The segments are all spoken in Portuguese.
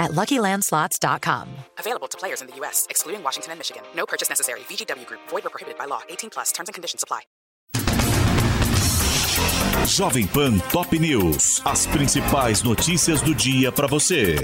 at LuckyLandSlots.com. Available to players in the U.S., excluding Washington and Michigan. No purchase necessary. VGW Group. Void or prohibited by law. 18 plus. Terms and conditions apply. Jovem Pan Top News. As principais notícias do dia para você.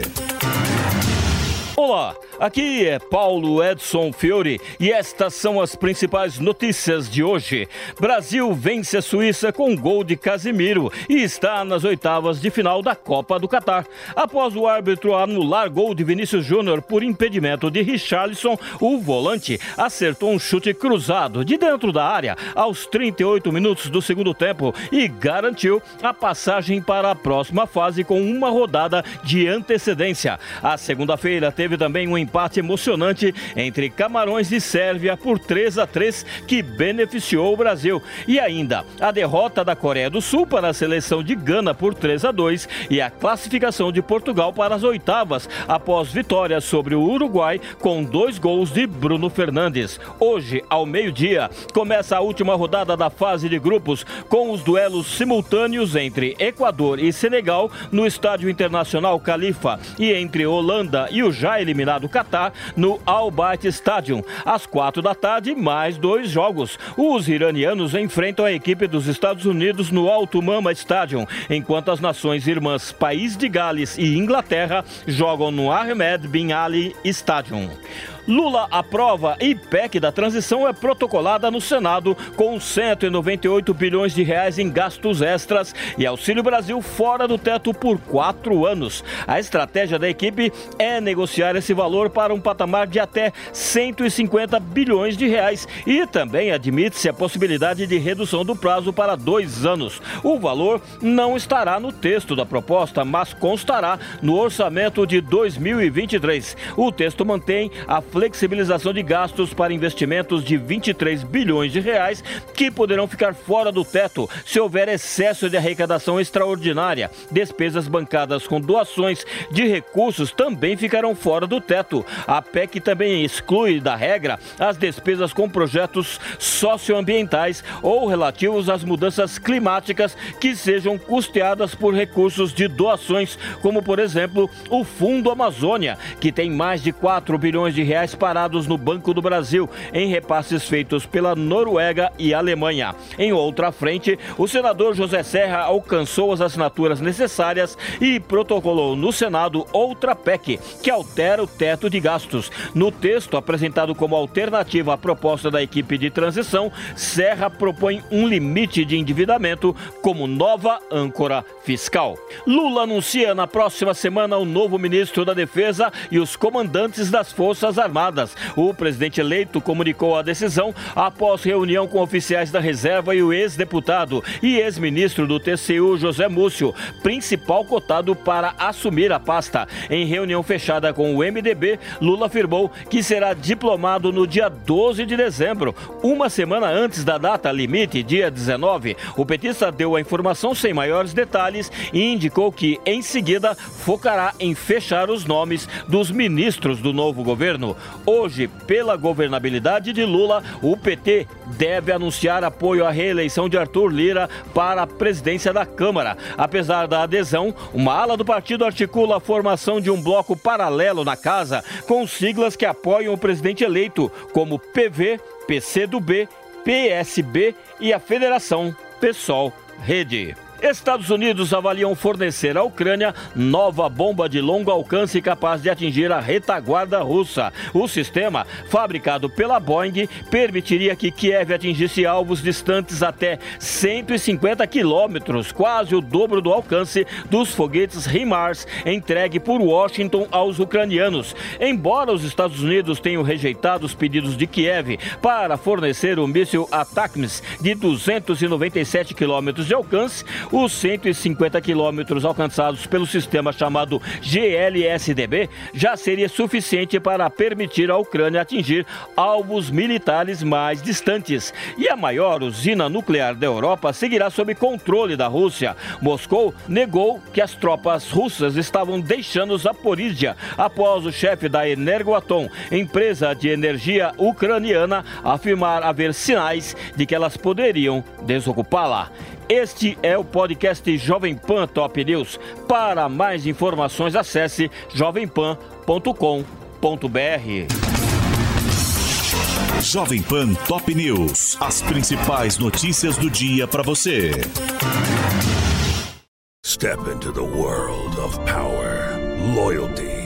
Olá, aqui é Paulo Edson Fiore e estas são as principais notícias de hoje. Brasil vence a Suíça com gol de Casimiro e está nas oitavas de final da Copa do Catar. Após o árbitro anular gol de Vinícius Júnior por impedimento de Richarlison, o volante acertou um chute cruzado de dentro da área aos 38 minutos do segundo tempo e garantiu a passagem para a próxima fase com uma rodada de antecedência. A segunda-feira teve teve também um empate emocionante entre Camarões e Sérvia por 3 a 3 que beneficiou o Brasil. E ainda a derrota da Coreia do Sul para a seleção de Gana por 3 a 2 e a classificação de Portugal para as oitavas após vitória sobre o Uruguai com dois gols de Bruno Fernandes. Hoje, ao meio-dia, começa a última rodada da fase de grupos com os duelos simultâneos entre Equador e Senegal no Estádio Internacional Califa e entre Holanda e o Jair eliminado o Catar no Al Bayt Stadium. Às quatro da tarde, mais dois jogos. Os iranianos enfrentam a equipe dos Estados Unidos no Alto Mama Stadium, enquanto as nações irmãs País de Gales e Inglaterra jogam no Ahmed Bin Ali Stadium. Lula aprova e PEC da transição é protocolada no Senado com 198 bilhões de reais em gastos extras e Auxílio Brasil fora do teto por quatro anos. A estratégia da equipe é negociar esse valor para um patamar de até 150 bilhões de reais e também admite-se a possibilidade de redução do prazo para dois anos. O valor não estará no texto da proposta, mas constará no orçamento de 2023. O texto mantém a flexibilização de gastos para investimentos de 23 bilhões de reais que poderão ficar fora do teto se houver excesso de arrecadação extraordinária. Despesas bancadas com doações de recursos também ficarão fora do teto. A PEC também exclui da regra as despesas com projetos socioambientais ou relativos às mudanças climáticas que sejam custeadas por recursos de doações, como por exemplo o Fundo Amazônia, que tem mais de 4 bilhões de reais reais parados no Banco do Brasil em repasses feitos pela Noruega e Alemanha. Em outra frente, o senador José Serra alcançou as assinaturas necessárias e protocolou no Senado outra PEC que altera o teto de gastos. No texto apresentado como alternativa à proposta da equipe de transição, Serra propõe um limite de endividamento como nova âncora fiscal. Lula anuncia na próxima semana o novo ministro da Defesa e os comandantes das Forças Armadas Armadas. O presidente eleito comunicou a decisão após reunião com oficiais da reserva e o ex-deputado e ex-ministro do TCU, José Múcio, principal cotado para assumir a pasta. Em reunião fechada com o MDB, Lula afirmou que será diplomado no dia 12 de dezembro, uma semana antes da data limite, dia 19. O petista deu a informação sem maiores detalhes e indicou que, em seguida, focará em fechar os nomes dos ministros do novo governo. Hoje, pela governabilidade de Lula, o PT deve anunciar apoio à reeleição de Arthur Lira para a presidência da Câmara. Apesar da adesão, uma ala do partido articula a formação de um bloco paralelo na casa, com siglas que apoiam o presidente eleito, como PV, PCdoB, PSB e a Federação PSOL Rede. Estados Unidos avaliam fornecer à Ucrânia nova bomba de longo alcance capaz de atingir a retaguarda russa. O sistema, fabricado pela Boeing, permitiria que Kiev atingisse alvos distantes até 150 quilômetros, quase o dobro do alcance dos foguetes HIMARS entregue por Washington aos ucranianos. Embora os Estados Unidos tenham rejeitado os pedidos de Kiev para fornecer o míssil ATACMS de 297 quilômetros de alcance, Os 150 quilômetros alcançados pelo sistema chamado GLSDB já seria suficiente para permitir à Ucrânia atingir alvos militares mais distantes. E a maior usina nuclear da Europa seguirá sob controle da Rússia. Moscou negou que as tropas russas estavam deixando Zaporizhia após o chefe da Energoatom, empresa de energia ucraniana, afirmar haver sinais de que elas poderiam desocupá-la. Este é o podcast Jovem Pan Top News. Para mais informações, acesse jovempan.com.br. Jovem Pan Top News. As principais notícias do dia para você. Step into the world of power, loyalty